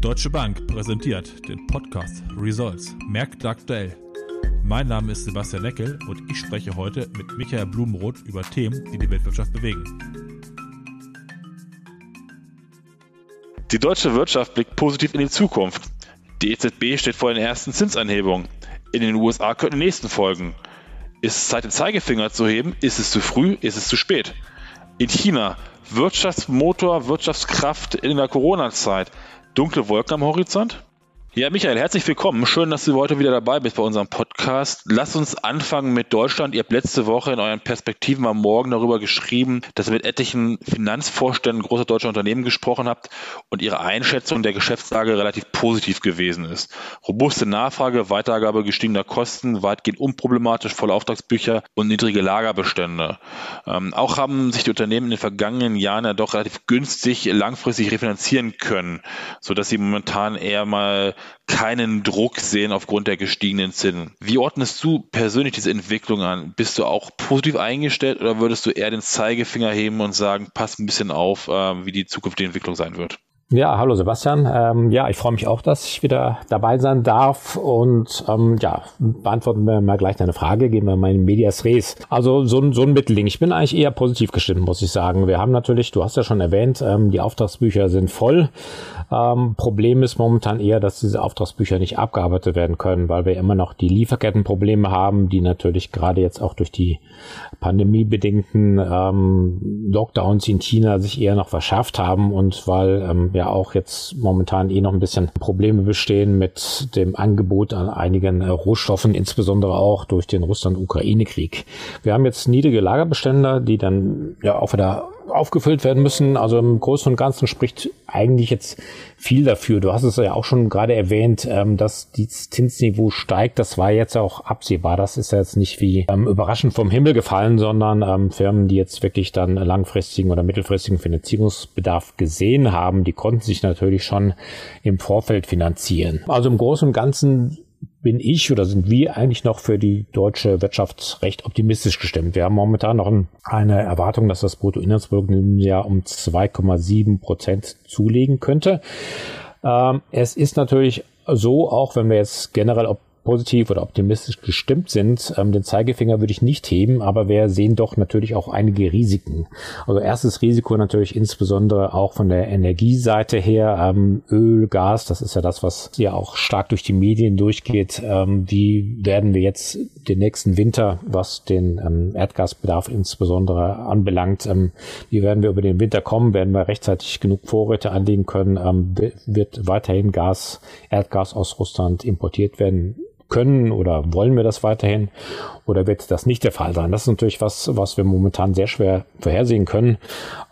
Deutsche Bank präsentiert den Podcast Results Märkte aktuell. Mein Name ist Sebastian Neckel und ich spreche heute mit Michael Blumenroth über Themen, die die Weltwirtschaft bewegen. Die deutsche Wirtschaft blickt positiv in die Zukunft. Die EZB steht vor den ersten Zinsanhebungen. In den USA können die nächsten folgen. Ist es Zeit, den Zeigefinger zu heben? Ist es zu früh? Ist es zu spät? In China Wirtschaftsmotor, Wirtschaftskraft in der Corona-Zeit. Dunkle Wolken am Horizont? Ja, Michael, herzlich willkommen. Schön, dass du heute wieder dabei bist bei unserem Podcast. Lass uns anfangen mit Deutschland. Ihr habt letzte Woche in euren Perspektiven am Morgen darüber geschrieben, dass ihr mit etlichen Finanzvorständen großer deutscher Unternehmen gesprochen habt und ihre Einschätzung der Geschäftslage relativ positiv gewesen ist. Robuste Nachfrage, Weitergabe gestiegener Kosten, weitgehend unproblematisch, volle Auftragsbücher und niedrige Lagerbestände. Ähm, auch haben sich die Unternehmen in den vergangenen Jahren ja doch relativ günstig langfristig refinanzieren können, sodass sie momentan eher mal keinen Druck sehen aufgrund der gestiegenen Zinsen. Wie ordnest du persönlich diese Entwicklung an? Bist du auch positiv eingestellt oder würdest du eher den Zeigefinger heben und sagen, pass ein bisschen auf, äh, wie die zukünftige Entwicklung sein wird? Ja, hallo Sebastian. Ähm, ja, ich freue mich auch, dass ich wieder dabei sein darf und ähm, ja, beantworten wir mal gleich deine Frage, gehen wir mal in Medias Res. Also so, ein so ein Mittelding. Ich bin eigentlich eher positiv gestimmt, muss ich sagen. Wir haben natürlich, du hast ja schon erwähnt, ähm, die Auftragsbücher sind voll. Ähm, Problem ist momentan eher, dass diese Auftragsbücher nicht abgearbeitet werden können, weil wir immer noch die Lieferkettenprobleme haben, die natürlich gerade jetzt auch durch die pandemiebedingten ähm, Lockdowns in China sich eher noch verschärft haben und weil ähm, ja auch jetzt momentan eh noch ein bisschen Probleme bestehen mit dem Angebot an einigen äh, Rohstoffen, insbesondere auch durch den Russland-Ukraine-Krieg. Wir haben jetzt niedrige Lagerbestände, die dann ja auch wieder aufgefüllt werden müssen. Also im Großen und Ganzen spricht eigentlich jetzt viel dafür. Du hast es ja auch schon gerade erwähnt, ähm, dass das Zinsniveau steigt. Das war jetzt auch absehbar. Das ist ja jetzt nicht wie ähm, überraschend vom Himmel gefallen, sondern ähm, Firmen, die jetzt wirklich dann langfristigen oder mittelfristigen Finanzierungsbedarf gesehen haben, die konnten sich natürlich schon im Vorfeld finanzieren. Also im Großen und Ganzen bin ich oder sind wir eigentlich noch für die deutsche Wirtschaft recht optimistisch gestimmt. Wir haben momentan noch eine Erwartung, dass das Bruttoinlandsprodukt im Jahr um 2,7 Prozent zulegen könnte. Ähm, es ist natürlich so, auch wenn wir jetzt generell positiv oder optimistisch gestimmt sind. Ähm, den Zeigefinger würde ich nicht heben, aber wir sehen doch natürlich auch einige Risiken. Also erstes Risiko natürlich insbesondere auch von der Energieseite her. Ähm, Öl, Gas, das ist ja das, was ja auch stark durch die Medien durchgeht. Ähm, wie werden wir jetzt den nächsten Winter, was den ähm, Erdgasbedarf insbesondere anbelangt, ähm, wie werden wir über den Winter kommen? Werden wir rechtzeitig genug Vorräte anlegen können? Ähm, wird weiterhin Gas, Erdgas aus Russland importiert werden? Können oder wollen wir das weiterhin oder wird das nicht der Fall sein? Das ist natürlich was, was wir momentan sehr schwer vorhersehen können.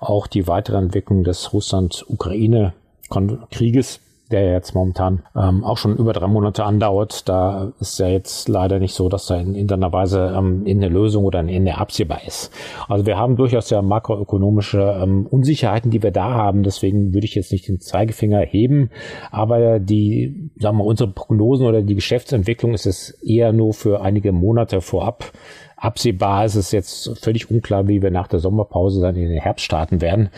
Auch die weitere Entwicklung des Russland-Ukraine-Krieges der jetzt momentan ähm, auch schon über drei Monate andauert. Da ist ja jetzt leider nicht so, dass da in irgendeiner Weise ähm, in eine Lösung oder ein Ende absehbar ist. Also wir haben durchaus ja makroökonomische ähm, Unsicherheiten, die wir da haben. Deswegen würde ich jetzt nicht den Zeigefinger heben. Aber die, sagen wir, unsere Prognosen oder die Geschäftsentwicklung ist es eher nur für einige Monate vorab Absehbar ist es jetzt völlig unklar, wie wir nach der Sommerpause dann in den Herbst starten werden.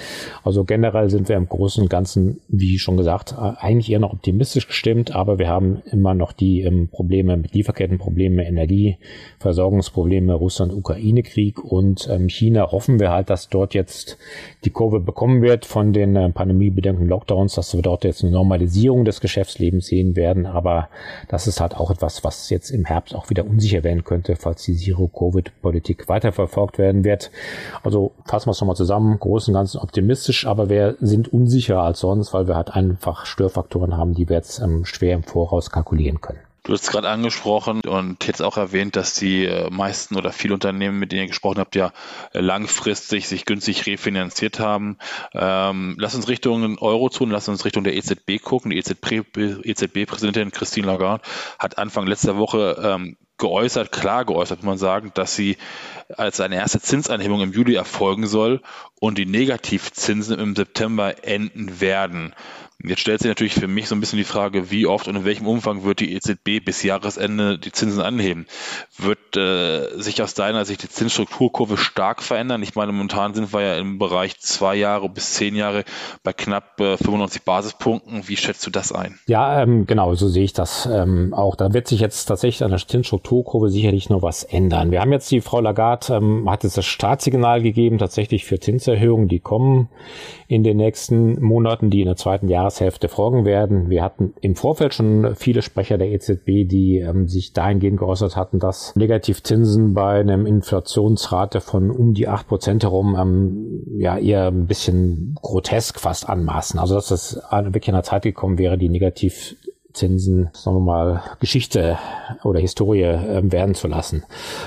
Also generell sind wir im Großen und Ganzen, wie schon gesagt, eigentlich eher noch optimistisch gestimmt, aber wir haben immer noch die ähm, Probleme mit Lieferkettenprobleme, Energieversorgungsprobleme, Russland-Ukraine-Krieg und ähm, China hoffen wir halt, dass dort jetzt die Kurve bekommen wird von den äh, pandemiebedingten Lockdowns, dass wir dort jetzt eine Normalisierung des Geschäftslebens sehen werden, aber das ist halt auch etwas, was jetzt im Herbst auch wieder unsicher werden könnte, falls die Zero-Covid Covid-Politik weiterverfolgt werden wird. Also fassen wir es nochmal zusammen, großen und ganzen optimistisch, aber wir sind unsicherer als sonst, weil wir halt einfach Störfaktoren haben, die wir jetzt ähm, schwer im Voraus kalkulieren können. Du hast gerade angesprochen und jetzt auch erwähnt, dass die äh, meisten oder viele Unternehmen, mit denen ihr gesprochen habt, ja äh, langfristig sich günstig refinanziert haben. Ähm, lass uns Richtung Eurozone, lass uns Richtung der EZB gucken. Die EZB-Präsidentin EZB Christine Lagarde hat Anfang letzter Woche ähm, geäußert, klar geäußert, muss man sagen, dass sie als eine erste Zinsanhebung im Juli erfolgen soll und die Negativzinsen im September enden werden. Jetzt stellt sich natürlich für mich so ein bisschen die Frage, wie oft und in welchem Umfang wird die EZB bis Jahresende die Zinsen anheben? Wird äh, sich aus deiner Sicht die Zinsstrukturkurve stark verändern? Ich meine, momentan sind wir ja im Bereich zwei Jahre bis zehn Jahre bei knapp äh, 95 Basispunkten. Wie schätzt du das ein? Ja, ähm, genau, so sehe ich das ähm, auch. Da wird sich jetzt tatsächlich an der Zinsstrukturkurve sicherlich noch was ändern. Wir haben jetzt die Frau Lagarde, ähm, hat jetzt das Startsignal gegeben, tatsächlich für Zinserhöhungen, die kommen in den nächsten Monaten, die in der zweiten Jahreshälfte folgen werden. Wir hatten im Vorfeld schon viele Sprecher der EZB, die ähm, sich dahingehend geäußert hatten, dass Negativzinsen bei einem Inflationsrate von um die acht Prozent herum ähm, ja eher ein bisschen grotesk fast anmaßen. Also dass es wirklich in der Zeit gekommen wäre, die Negativ Zinsen, sagen wir mal, Geschichte oder Historie ähm, werden zu lassen.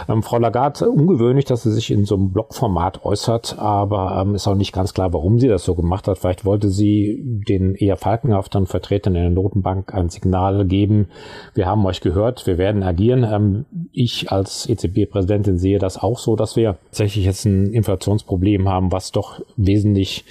Ähm, Frau Lagarde, ungewöhnlich, dass sie sich in so einem Blogformat äußert, aber ähm, ist auch nicht ganz klar, warum sie das so gemacht hat. Vielleicht wollte sie den eher falkenhafteren Vertretern in der Notenbank ein Signal geben. Wir haben euch gehört, wir werden agieren. Ähm, ich als EZB-Präsidentin sehe das auch so, dass wir tatsächlich jetzt ein Inflationsproblem haben, was doch wesentlich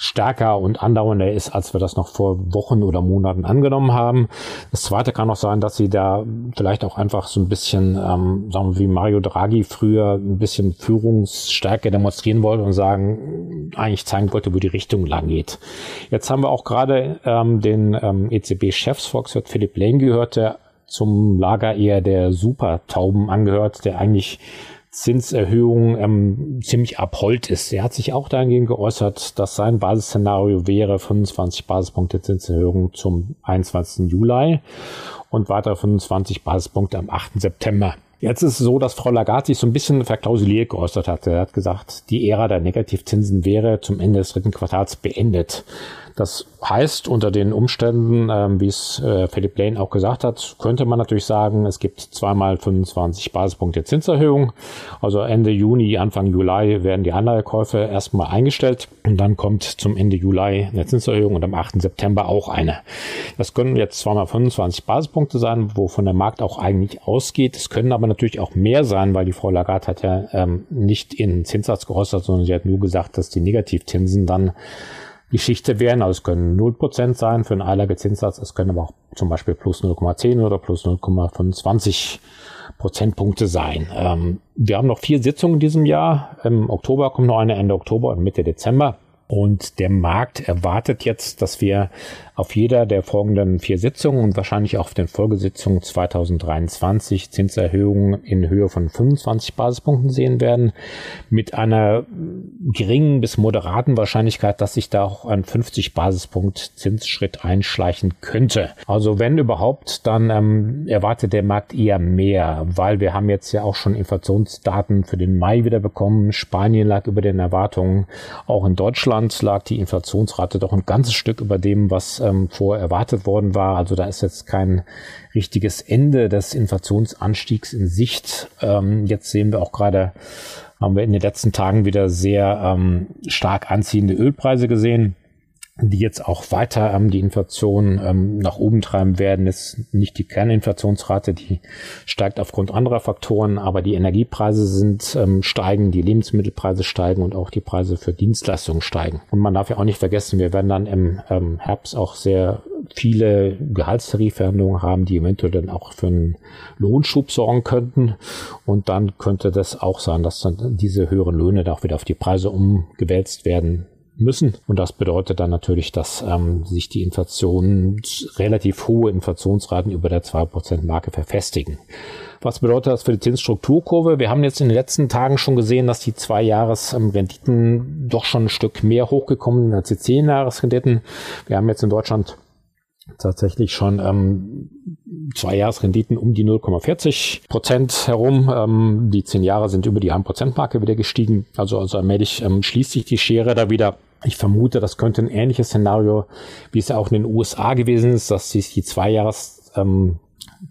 stärker und andauernder ist, als wir das noch vor Wochen oder Monaten angenommen haben. Das zweite kann auch sein, dass sie da vielleicht auch einfach so ein bisschen, ähm, sagen wir wie Mario Draghi früher, ein bisschen Führungsstärke demonstrieren wollte und sagen, eigentlich zeigen wollte, wo die Richtung lang geht. Jetzt haben wir auch gerade ähm, den ähm, EZB-Chefsvolkswirt Philipp Lane gehört, der zum Lager eher der Supertauben angehört, der eigentlich Zinserhöhung ähm, ziemlich abhold ist. Er hat sich auch dahingehend geäußert, dass sein Basisszenario wäre 25 Basispunkte Zinserhöhung zum 21. Juli und weitere 25 Basispunkte am 8. September. Jetzt ist es so, dass Frau Lagarde sich so ein bisschen verklausuliert geäußert hat. Er hat gesagt, die Ära der Negativzinsen wäre zum Ende des dritten Quartals beendet. Das heißt, unter den Umständen, ähm, wie es äh, Philip Lane auch gesagt hat, könnte man natürlich sagen, es gibt zweimal 25 Basispunkte Zinserhöhung. Also Ende Juni, Anfang Juli werden die Anleihekäufe erstmal eingestellt und dann kommt zum Ende Juli eine Zinserhöhung und am 8. September auch eine. Das können jetzt zweimal 25 Basispunkte sein, wovon der Markt auch eigentlich ausgeht. Es können aber natürlich auch mehr sein, weil die Frau Lagarde hat ja ähm, nicht in Zinssatz geäußert, sondern sie hat nur gesagt, dass die Negativzinsen dann Geschichte wären. Also es können 0% sein für einen Einlagezinssatz, es können aber auch zum Beispiel plus 0,10 oder plus 0,25 Prozentpunkte sein. Ähm, wir haben noch vier Sitzungen in diesem Jahr. Im Oktober kommt noch eine Ende Oktober und Mitte Dezember. Und der Markt erwartet jetzt, dass wir auf jeder der folgenden vier Sitzungen und wahrscheinlich auch auf den Folgesitzungen 2023 Zinserhöhungen in Höhe von 25 Basispunkten sehen werden, mit einer geringen bis moderaten Wahrscheinlichkeit, dass sich da auch ein 50 Basispunkt Zinsschritt einschleichen könnte. Also wenn überhaupt, dann ähm, erwartet der Markt eher mehr, weil wir haben jetzt ja auch schon Inflationsdaten für den Mai wieder bekommen. Spanien lag über den Erwartungen, auch in Deutschland lag die Inflationsrate doch ein ganzes Stück über dem, was ähm, vorher erwartet worden war. Also da ist jetzt kein richtiges Ende des Inflationsanstiegs in Sicht. Ähm, jetzt sehen wir auch gerade, haben wir in den letzten Tagen wieder sehr ähm, stark anziehende Ölpreise gesehen die jetzt auch weiter ähm, die Inflation ähm, nach oben treiben werden, ist nicht die Kerninflationsrate, die steigt aufgrund anderer Faktoren, aber die Energiepreise sind ähm, steigen, die Lebensmittelpreise steigen und auch die Preise für Dienstleistungen steigen. Und man darf ja auch nicht vergessen, wir werden dann im ähm, Herbst auch sehr viele Gehaltstarifverhandlungen haben, die eventuell dann auch für einen Lohnschub sorgen könnten. Und dann könnte das auch sein, dass dann diese höheren Löhne da auch wieder auf die Preise umgewälzt werden müssen. Und das bedeutet dann natürlich, dass ähm, sich die Inflation, relativ hohe Inflationsraten über der 2%-Marke verfestigen. Was bedeutet das für die Zinsstrukturkurve? Wir haben jetzt in den letzten Tagen schon gesehen, dass die zwei Jahresrenditen doch schon ein Stück mehr hochgekommen sind als die zehn Jahresrenditen. Wir haben jetzt in Deutschland tatsächlich schon ähm, zwei Jahresrenditen um die 0,40 Prozent herum. Ähm, die zehn Jahre sind über die 1 Prozent Marke wieder gestiegen. Also, also allmählich ähm, schließt sich die Schere da wieder. Ich vermute, das könnte ein ähnliches Szenario, wie es ja auch in den USA gewesen ist, dass sich die Zweijahres ähm,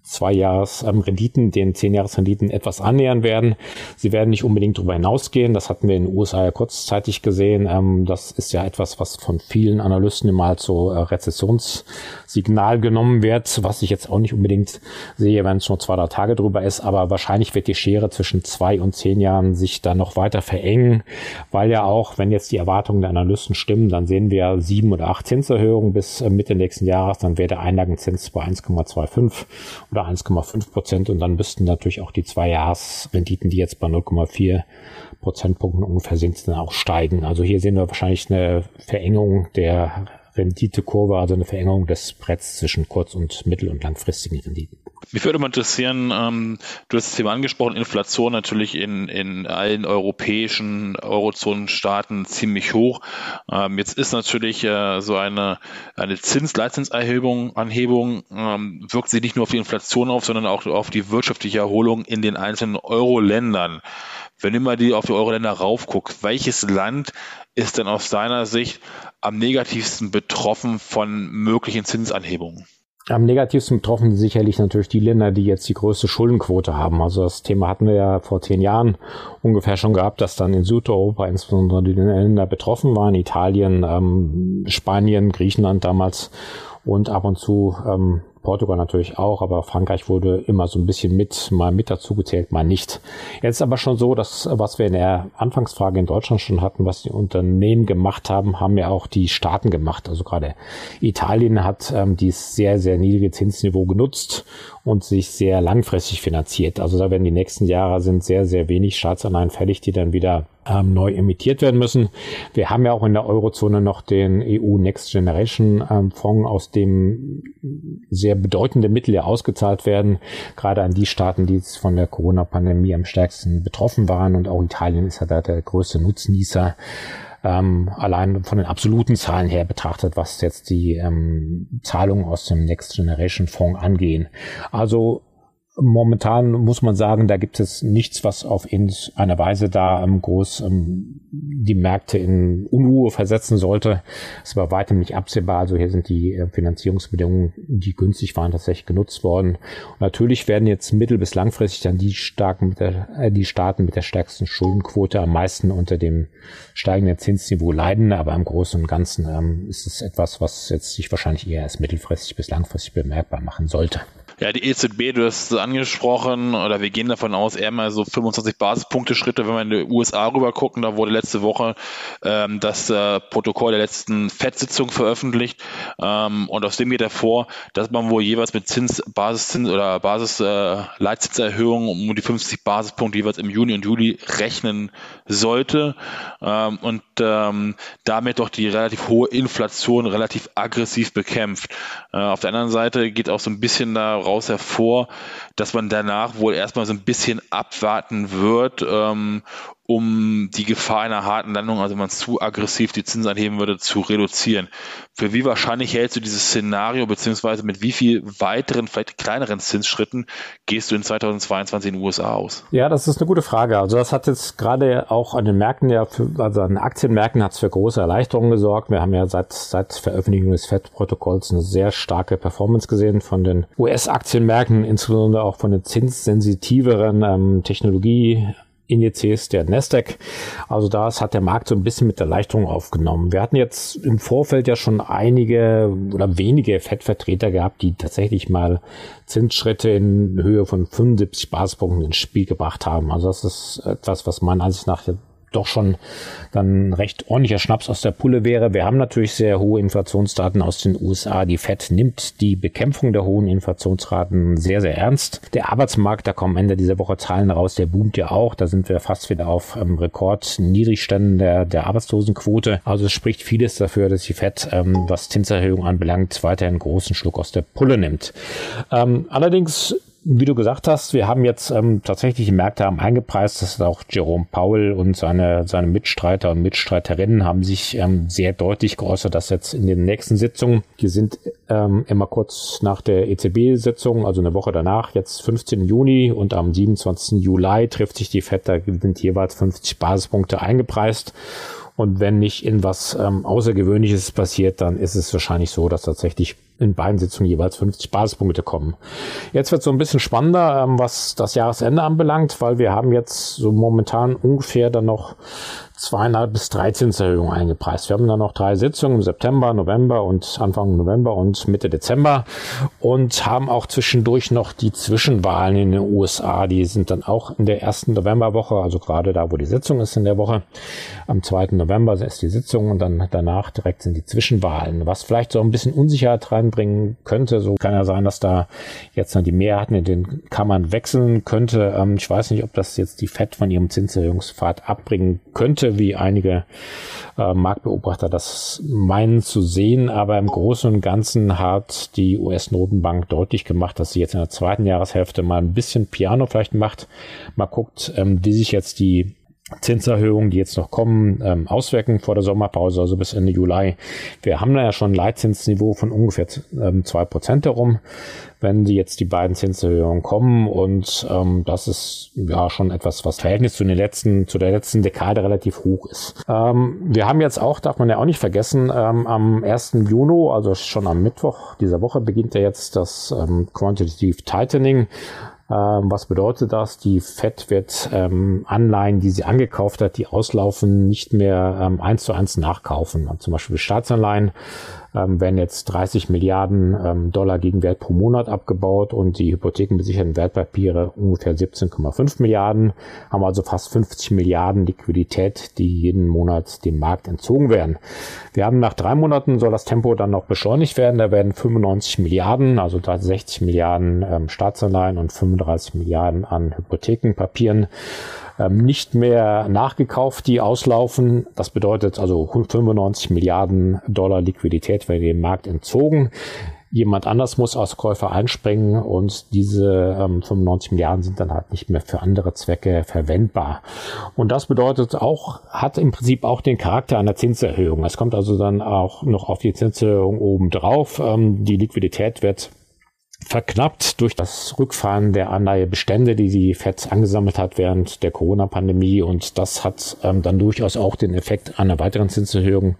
zwei Jahres ähm, Renditen, den zehn Jahres Renditen etwas annähern werden. Sie werden nicht unbedingt darüber hinausgehen. Das hatten wir in den USA ja kurzzeitig gesehen. Ähm, das ist ja etwas, was von vielen Analysten immer als so äh, Rezessionssignal genommen wird, was ich jetzt auch nicht unbedingt sehe, wenn es nur zwei, drei Tage drüber ist. Aber wahrscheinlich wird die Schere zwischen zwei und zehn Jahren sich dann noch weiter verengen, weil ja auch, wenn jetzt die Erwartungen der Analysten stimmen, dann sehen wir sieben oder acht Zinserhöhungen bis äh, Mitte nächsten Jahres. Dann wäre der Einlagenzins bei 1,25 oder 1,5 Prozent und dann müssten natürlich auch die zwei Jahresrenditen, die jetzt bei 0,4 Prozentpunkten ungefähr sind, dann auch steigen. Also hier sehen wir wahrscheinlich eine Verengung der Renditekurve, also eine Verengung des Bretts zwischen kurz- und mittel- und langfristigen Renditen. Mich würde mal interessieren, ähm, du hast das Thema angesprochen, Inflation natürlich in, in allen europäischen Eurozonenstaaten ziemlich hoch. Ähm, jetzt ist natürlich äh, so eine, eine Zins-Leitzinserhebung, Anhebung, ähm, wirkt sich nicht nur auf die Inflation auf, sondern auch auf die wirtschaftliche Erholung in den einzelnen Euro-Ländern. Wenn mal die auf die Euro-Länder raufguckst, welches Land ist denn aus deiner Sicht am negativsten betroffen von möglichen Zinsanhebungen? Am negativsten betroffen sind sicherlich natürlich die Länder, die jetzt die größte Schuldenquote haben. Also das Thema hatten wir ja vor zehn Jahren ungefähr schon gehabt, dass dann in Südeuropa insbesondere die Länder betroffen waren. Italien, ähm, Spanien, Griechenland damals und ab und zu ähm, Portugal natürlich auch, aber Frankreich wurde immer so ein bisschen mit, mal mit dazu gezählt, mal nicht. Jetzt aber schon so, dass was wir in der Anfangsfrage in Deutschland schon hatten, was die Unternehmen gemacht haben, haben ja auch die Staaten gemacht. Also gerade Italien hat ähm, dieses sehr, sehr niedrige Zinsniveau genutzt und sich sehr langfristig finanziert. Also da werden die nächsten Jahre sind sehr, sehr wenig Staatsanleihen fällig, die dann wieder ähm, neu emittiert werden müssen. Wir haben ja auch in der Eurozone noch den EU Next Generation ähm, Fonds, aus dem sehr bedeutende Mittel ja ausgezahlt werden, gerade an die Staaten, die von der Corona-Pandemie am stärksten betroffen waren. Und auch Italien ist ja da der größte Nutznießer. Ähm, allein von den absoluten Zahlen her betrachtet, was jetzt die ähm, Zahlungen aus dem Next Generation Fonds angehen. Also Momentan muss man sagen, da gibt es nichts, was auf einer Weise da ähm, groß ähm, die Märkte in Unruhe versetzen sollte. Es war weitem nicht absehbar. Also hier sind die äh, Finanzierungsbedingungen, die günstig waren, tatsächlich genutzt worden. Und natürlich werden jetzt mittel- bis langfristig dann die starken, der, äh, die Staaten mit der stärksten Schuldenquote am meisten unter dem steigenden Zinsniveau leiden. Aber im Großen und Ganzen ähm, ist es etwas, was jetzt sich wahrscheinlich eher als mittelfristig bis langfristig bemerkbar machen sollte. Ja, die EZB, du hast es angesprochen, oder wir gehen davon aus, eher mal so 25 Basispunkte Schritte, wenn wir in die USA rüber gucken. Da wurde letzte Woche ähm, das äh, Protokoll der letzten FED-Sitzung veröffentlicht. Ähm, und aus dem geht hervor, dass man wohl jeweils mit Zins, Basiszins oder Basis-Leitzinserhöhungen äh, um die 50 Basispunkte jeweils im Juni und Juli rechnen sollte. Ähm, und ähm, damit doch die relativ hohe Inflation relativ aggressiv bekämpft. Äh, auf der anderen Seite geht auch so ein bisschen da daraus hervor, dass man danach wohl erstmal so ein bisschen abwarten wird, ähm, um die Gefahr einer harten Landung, also wenn man zu aggressiv die Zinsen anheben würde, zu reduzieren. Für wie wahrscheinlich hältst du dieses Szenario, beziehungsweise mit wie viel weiteren, vielleicht kleineren Zinsschritten gehst du in 2022 in den USA aus? Ja, das ist eine gute Frage. Also das hat jetzt gerade auch an den Märkten ja, für, also an den Aktienmärkten hat es für große Erleichterungen gesorgt. Wir haben ja seit, seit Veröffentlichung des FED-Protokolls eine sehr starke Performance gesehen von den US-Aktienmärkten, insbesondere auch von den zinssensitiveren ähm, Technologie Indizes der Nasdaq. Also das hat der Markt so ein bisschen mit Erleichterung aufgenommen. Wir hatten jetzt im Vorfeld ja schon einige oder wenige Fettvertreter gehabt, die tatsächlich mal Zinsschritte in Höhe von 75 Basispunkten ins Spiel gebracht haben. Also das ist etwas, was man Ansicht nach doch schon dann recht ordentlicher Schnaps aus der Pulle wäre. Wir haben natürlich sehr hohe Inflationsdaten aus den USA. Die Fed nimmt die Bekämpfung der hohen Inflationsraten sehr, sehr ernst. Der Arbeitsmarkt, da kommen Ende dieser Woche Zahlen raus, der boomt ja auch. Da sind wir fast wieder auf ähm, Rekordniedrigständen der, der Arbeitslosenquote. Also es spricht vieles dafür, dass die Fed, ähm, was Zinserhöhung anbelangt, weiterhin einen großen Schluck aus der Pulle nimmt. Ähm, allerdings wie du gesagt hast, wir haben jetzt ähm, tatsächlich die Märkte haben eingepreist, dass auch Jerome Powell und seine, seine Mitstreiter und Mitstreiterinnen haben sich ähm, sehr deutlich geäußert, dass jetzt in den nächsten Sitzungen, die sind ähm, immer kurz nach der EZB-Sitzung, also eine Woche danach, jetzt 15. Juni und am 27. Juli trifft sich die FED, da sind jeweils 50 Basispunkte eingepreist. Und wenn nicht in was ähm, Außergewöhnliches passiert, dann ist es wahrscheinlich so, dass tatsächlich in beiden Sitzungen jeweils 50 Basispunkte kommen. Jetzt wird so ein bisschen spannender, ähm, was das Jahresende anbelangt, weil wir haben jetzt so momentan ungefähr dann noch zweieinhalb bis drei Zinserhöhungen eingepreist. Wir haben dann noch drei Sitzungen im September, November und Anfang November und Mitte Dezember und haben auch zwischendurch noch die Zwischenwahlen in den USA. Die sind dann auch in der ersten Novemberwoche, also gerade da, wo die Sitzung ist in der Woche. Am 2. November ist die Sitzung und dann danach direkt sind die Zwischenwahlen, was vielleicht so ein bisschen Unsicherheit reinbringen könnte. So kann ja sein, dass da jetzt dann die Mehrheiten in den Kammern wechseln könnte. Ähm, ich weiß nicht, ob das jetzt die FED von ihrem Zinserhöhungspfad abbringen könnte wie einige äh, Marktbeobachter das meinen zu sehen. Aber im Großen und Ganzen hat die US-Notenbank deutlich gemacht, dass sie jetzt in der zweiten Jahreshälfte mal ein bisschen Piano vielleicht macht. Mal guckt, ähm, wie sich jetzt die Zinserhöhungen, die jetzt noch kommen, ähm, auswirken vor der Sommerpause, also bis Ende Juli. Wir haben da ja schon ein Leitzinsniveau von ungefähr ähm, zwei Prozent herum, wenn die jetzt die beiden Zinserhöhungen kommen und ähm, das ist ja schon etwas, was Verhältnis zu den letzten, zu der letzten Dekade relativ hoch ist. Ähm, wir haben jetzt auch, darf man ja auch nicht vergessen, ähm, am 1. Juni, also schon am Mittwoch dieser Woche beginnt ja jetzt das ähm, Quantitative Tightening. Ähm, was bedeutet das? Die FED wird ähm, Anleihen, die sie angekauft hat, die auslaufen, nicht mehr ähm, eins zu eins nachkaufen. Zum Beispiel Staatsanleihen ähm, werden jetzt 30 Milliarden ähm, Dollar Gegenwert pro Monat abgebaut und die hypothekenbesicherten Wertpapiere ungefähr 17,5 Milliarden, haben also fast 50 Milliarden Liquidität, die jeden Monat dem Markt entzogen werden. Wir haben nach drei Monaten soll das Tempo dann noch beschleunigt werden. Da werden 95 Milliarden, also 60 Milliarden ähm, Staatsanleihen und 35 Milliarden an Hypothekenpapieren ähm, nicht mehr nachgekauft, die auslaufen. Das bedeutet also 95 Milliarden Dollar Liquidität werden dem Markt entzogen. Jemand anders muss als Käufer einspringen und diese ähm, 95 Milliarden sind dann halt nicht mehr für andere Zwecke verwendbar. Und das bedeutet auch, hat im Prinzip auch den Charakter einer Zinserhöhung. Es kommt also dann auch noch auf die Zinserhöhung oben drauf. Ähm, die Liquidität wird verknappt durch das Rückfahren der Anleihebestände, die die FED angesammelt hat während der Corona-Pandemie. Und das hat ähm, dann durchaus auch den Effekt einer weiteren Zinserhöhung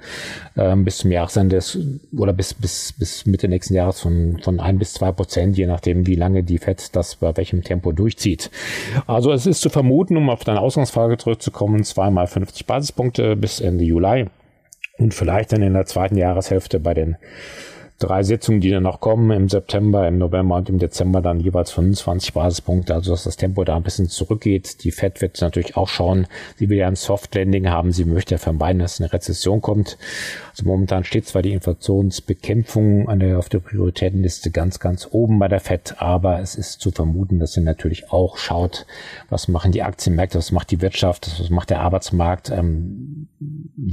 ähm, bis zum Jahresende oder bis, bis, bis Mitte nächsten Jahres von, von ein bis zwei Prozent, je nachdem, wie lange die FED das bei welchem Tempo durchzieht. Also es ist zu vermuten, um auf deine Ausgangsfrage zurückzukommen, zweimal 50 Basispunkte bis Ende Juli und vielleicht dann in der zweiten Jahreshälfte bei den drei Sitzungen, die dann noch kommen, im September, im November und im Dezember dann jeweils 25 Basispunkte, also dass das Tempo da ein bisschen zurückgeht. Die Fed wird natürlich auch schauen, sie will ja ein Soft Landing haben, sie möchte ja vermeiden, dass eine Rezession kommt. Also momentan steht zwar die Inflationsbekämpfung an der, auf der Prioritätenliste ganz, ganz oben bei der Fed, aber es ist zu vermuten, dass sie natürlich auch schaut, was machen die Aktienmärkte, was macht die Wirtschaft, was macht der Arbeitsmarkt. Ähm,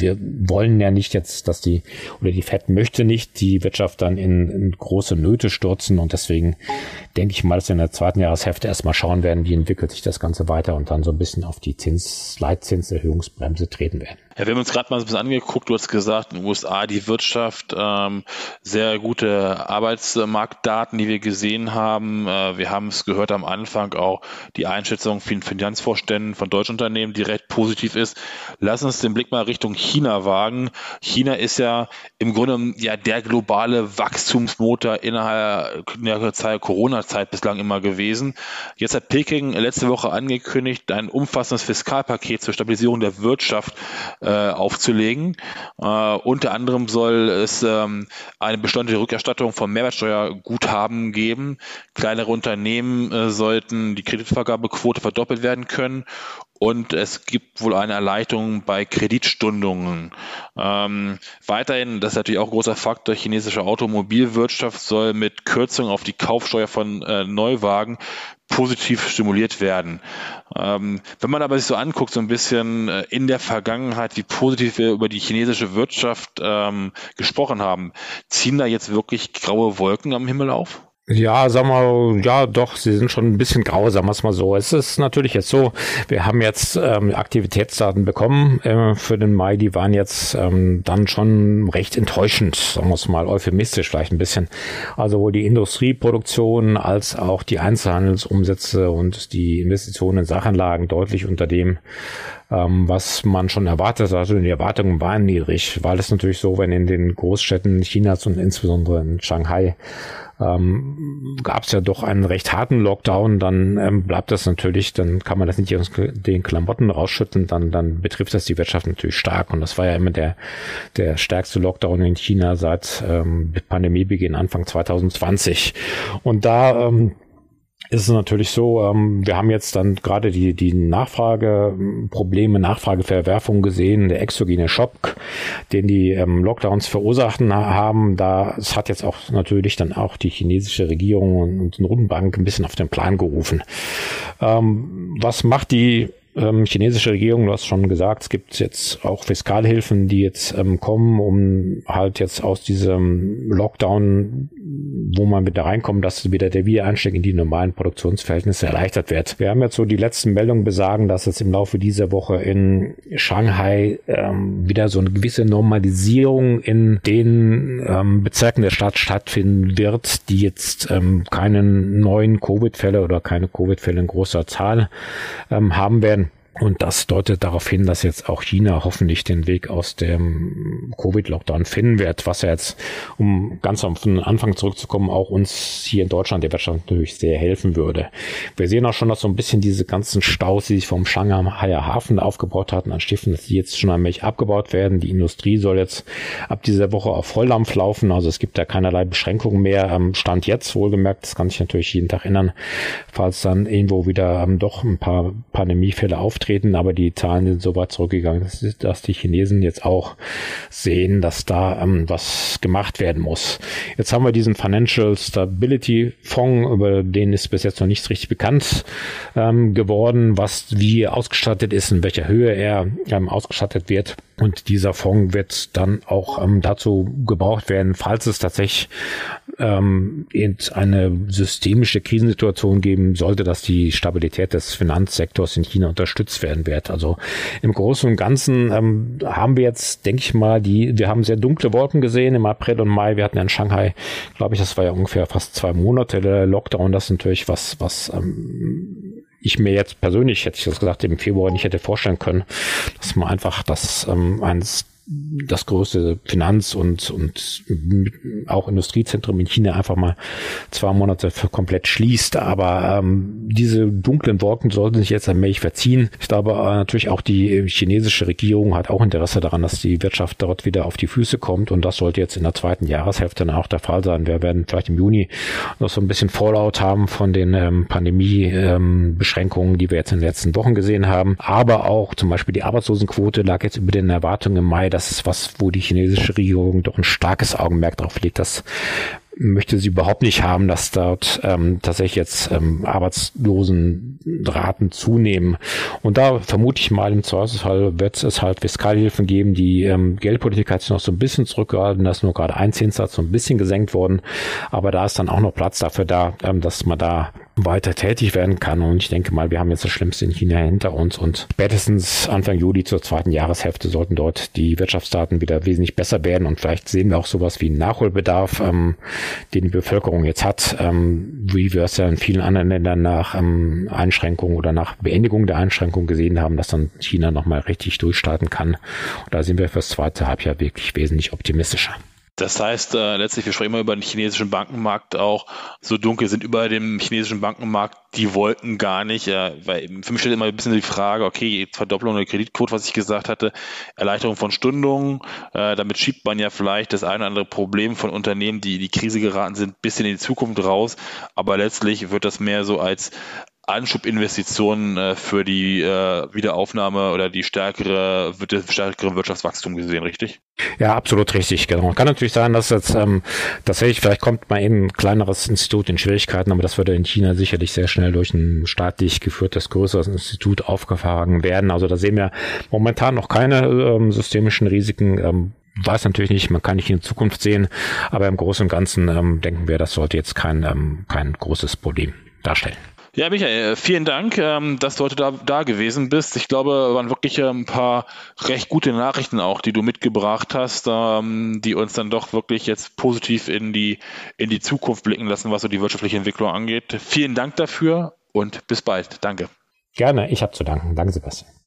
wir wollen ja nicht jetzt, dass die, oder die Fed möchte nicht die Wirtschaft dann in, in große Nöte stürzen. Und deswegen denke ich mal, dass wir in der zweiten Jahreshälfte erstmal schauen werden, wie entwickelt sich das Ganze weiter und dann so ein bisschen auf die Zins, Leitzinserhöhungsbremse treten werden. Ja, wir haben uns gerade mal ein bisschen angeguckt. Du hast gesagt, in den USA die Wirtschaft, ähm, sehr gute Arbeitsmarktdaten, die wir gesehen haben. Äh, wir haben es gehört am Anfang auch die Einschätzung von Finanzvorständen von deutschen Unternehmen, die recht positiv ist. Lass uns den Blick mal Richtung China wagen. China ist ja im Grunde ja der globale Wachstumsmotor innerhalb der Zeit, Corona-Zeit bislang immer gewesen. Jetzt hat Peking letzte Woche angekündigt, ein umfassendes Fiskalpaket zur Stabilisierung der Wirtschaft äh, aufzulegen. Äh, unter anderem soll es ähm, eine bestandliche Rückerstattung von Mehrwertsteuerguthaben geben. Kleinere Unternehmen äh, sollten die Kreditvergabequote verdoppelt werden können und es gibt wohl eine Erleichterung bei Kreditstundungen. Ähm, weiterhin, das ist natürlich auch ein großer Faktor, chinesische Automobilwirtschaft soll mit Kürzung auf die Kaufsteuer von äh, Neuwagen positiv stimuliert werden. Ähm, wenn man aber sich so anguckt, so ein bisschen äh, in der Vergangenheit, wie positiv wir über die chinesische Wirtschaft ähm, gesprochen haben, ziehen da jetzt wirklich graue Wolken am Himmel auf? Ja, sagen wir, ja, doch, sie sind schon ein bisschen grau, wir es mal so. Es ist natürlich jetzt so, wir haben jetzt ähm, Aktivitätsdaten bekommen äh, für den Mai, die waren jetzt ähm, dann schon recht enttäuschend, sagen wir es mal, euphemistisch vielleicht ein bisschen. Also wohl die Industrieproduktion als auch die Einzelhandelsumsätze und die Investitionen in Sachanlagen deutlich unter dem, ähm, was man schon erwartet. Also die Erwartungen waren niedrig, weil es natürlich so, wenn in den Großstädten Chinas und insbesondere in Shanghai ähm, gab es ja doch einen recht harten Lockdown, dann ähm, bleibt das natürlich, dann kann man das nicht aus den Klamotten rausschütten, dann, dann betrifft das die Wirtschaft natürlich stark. Und das war ja immer der, der stärkste Lockdown in China seit ähm, Pandemiebeginn Anfang 2020. Und da ähm, ist es natürlich so, ähm, wir haben jetzt dann gerade die, die Nachfrageprobleme, Nachfrageverwerfung gesehen, der exogene Schock, den die ähm, Lockdowns verursachten haben. Da es hat jetzt auch natürlich dann auch die chinesische Regierung und, eine Rundenbank ein bisschen auf den Plan gerufen. Ähm, was macht die ähm, chinesische Regierung, du hast schon gesagt, es gibt jetzt auch Fiskalhilfen, die jetzt ähm, kommen, um halt jetzt aus diesem Lockdown, wo man wieder reinkommt, dass wieder der Wiedereinstieg in die normalen Produktionsverhältnisse erleichtert wird. Wir haben jetzt so die letzten Meldungen besagen, dass es im Laufe dieser Woche in Shanghai ähm, wieder so eine gewisse Normalisierung in den ähm, Bezirken der Stadt stattfinden wird, die jetzt ähm, keine neuen Covid-Fälle oder keine Covid-Fälle in großer Zahl ähm, haben werden. Und das deutet darauf hin, dass jetzt auch China hoffentlich den Weg aus dem Covid-Lockdown finden wird, was ja jetzt, um ganz am Anfang zurückzukommen, auch uns hier in Deutschland der Wirtschaft natürlich sehr helfen würde. Wir sehen auch schon, dass so ein bisschen diese ganzen Staus, die sich vom Shanghaier Hafen aufgebaut hatten, an Schiffen, dass die jetzt schon allmählich abgebaut werden. Die Industrie soll jetzt ab dieser Woche auf Volldampf laufen. Also es gibt da keinerlei Beschränkungen mehr. Ähm, Stand jetzt wohlgemerkt, das kann sich natürlich jeden Tag ändern, falls dann irgendwo wieder ähm, doch ein paar Pandemiefälle auftreten auftreten, aber die Zahlen sind so weit zurückgegangen, dass, die Chinesen jetzt auch sehen, dass da ähm, was gemacht werden muss. Jetzt haben wir diesen Financial Stability Fonds, über den ist bis jetzt noch nichts richtig bekannt ähm, geworden, was wie ausgestattet ist, in welcher Höhe er ähm, ausgestattet wird. Und dieser Fonds wird dann auch ähm, dazu gebraucht werden, falls es tatsächlich ähm, eine systemische Krisensituation geben sollte, dass die Stabilität des Finanzsektors in China unterstützt werden wird. Also im Großen und Ganzen ähm, haben wir jetzt, denke ich mal, die, wir haben sehr dunkle Wolken gesehen im April und Mai. Wir hatten in Shanghai, glaube ich, das war ja ungefähr fast zwei Monate der Lockdown. Das ist natürlich was, was ähm, ich mir jetzt persönlich, hätte ich das gesagt, im Februar nicht hätte vorstellen können, dass man einfach das ähm, eines das größte Finanz- und, und auch Industriezentrum in China einfach mal zwei Monate komplett schließt. Aber ähm, diese dunklen Wolken sollten sich jetzt allmählich verziehen. Ich glaube äh, natürlich auch die chinesische Regierung hat auch Interesse daran, dass die Wirtschaft dort wieder auf die Füße kommt. Und das sollte jetzt in der zweiten Jahreshälfte dann auch der Fall sein. Wir werden vielleicht im Juni noch so ein bisschen Fallout haben von den ähm, Pandemie-Beschränkungen, ähm, die wir jetzt in den letzten Wochen gesehen haben. Aber auch zum Beispiel die Arbeitslosenquote lag jetzt über den Erwartungen im Mai das ist was, wo die chinesische Regierung doch ein starkes Augenmerk drauf legt, dass möchte sie überhaupt nicht haben, dass dort ähm, tatsächlich jetzt ähm, Arbeitslosenraten zunehmen. Und da vermute ich mal, im Zweifelsfall wird es halt Fiskalhilfen geben. Die ähm, Geldpolitik hat sich noch so ein bisschen zurückgehalten, da ist nur gerade ein Zinssatz so ein bisschen gesenkt worden. Aber da ist dann auch noch Platz dafür da, ähm, dass man da weiter tätig werden kann. Und ich denke mal, wir haben jetzt das Schlimmste in China hinter uns und spätestens Anfang Juli zur zweiten Jahreshälfte sollten dort die Wirtschaftsdaten wieder wesentlich besser werden und vielleicht sehen wir auch sowas wie einen Nachholbedarf, ähm, den die Bevölkerung jetzt hat, ähm, wie wir es ja in vielen anderen Ländern nach ähm, Einschränkungen oder nach Beendigung der Einschränkungen gesehen haben, dass dann China nochmal richtig durchstarten kann. Und da sind wir fürs zweite Halbjahr wirklich wesentlich optimistischer. Das heißt, äh, letztlich, wir sprechen immer über den chinesischen Bankenmarkt auch. So dunkel sind über dem chinesischen Bankenmarkt die Wolken gar nicht. Ja, weil für mich stellt immer ein bisschen die Frage, okay, Verdopplung der Kreditquote, was ich gesagt hatte, Erleichterung von Stundungen. Äh, damit schiebt man ja vielleicht das eine oder andere Problem von Unternehmen, die in die Krise geraten sind, bisschen in die Zukunft raus. Aber letztlich wird das mehr so als Anschubinvestitionen äh, für die äh, Wiederaufnahme oder die stärkere, stärkere Wirtschaftswachstum gesehen, richtig? Ja, absolut richtig, genau. Kann natürlich sein, dass jetzt ähm, tatsächlich, vielleicht kommt mal eben ein kleineres Institut in Schwierigkeiten, aber das würde in China sicherlich sehr schnell durch ein staatlich geführtes größeres Institut aufgefangen werden. Also da sehen wir momentan noch keine ähm, systemischen Risiken. Ähm, weiß natürlich nicht, man kann nicht in Zukunft sehen, aber im Großen und Ganzen ähm, denken wir, das sollte jetzt kein, ähm, kein großes Problem darstellen. Ja, Michael, vielen Dank, ähm, dass du heute da, da gewesen bist. Ich glaube, waren wirklich ein paar recht gute Nachrichten auch, die du mitgebracht hast, ähm, die uns dann doch wirklich jetzt positiv in die, in die Zukunft blicken lassen, was so die wirtschaftliche Entwicklung angeht. Vielen Dank dafür und bis bald. Danke. Gerne, ich habe zu danken. Danke, Sebastian.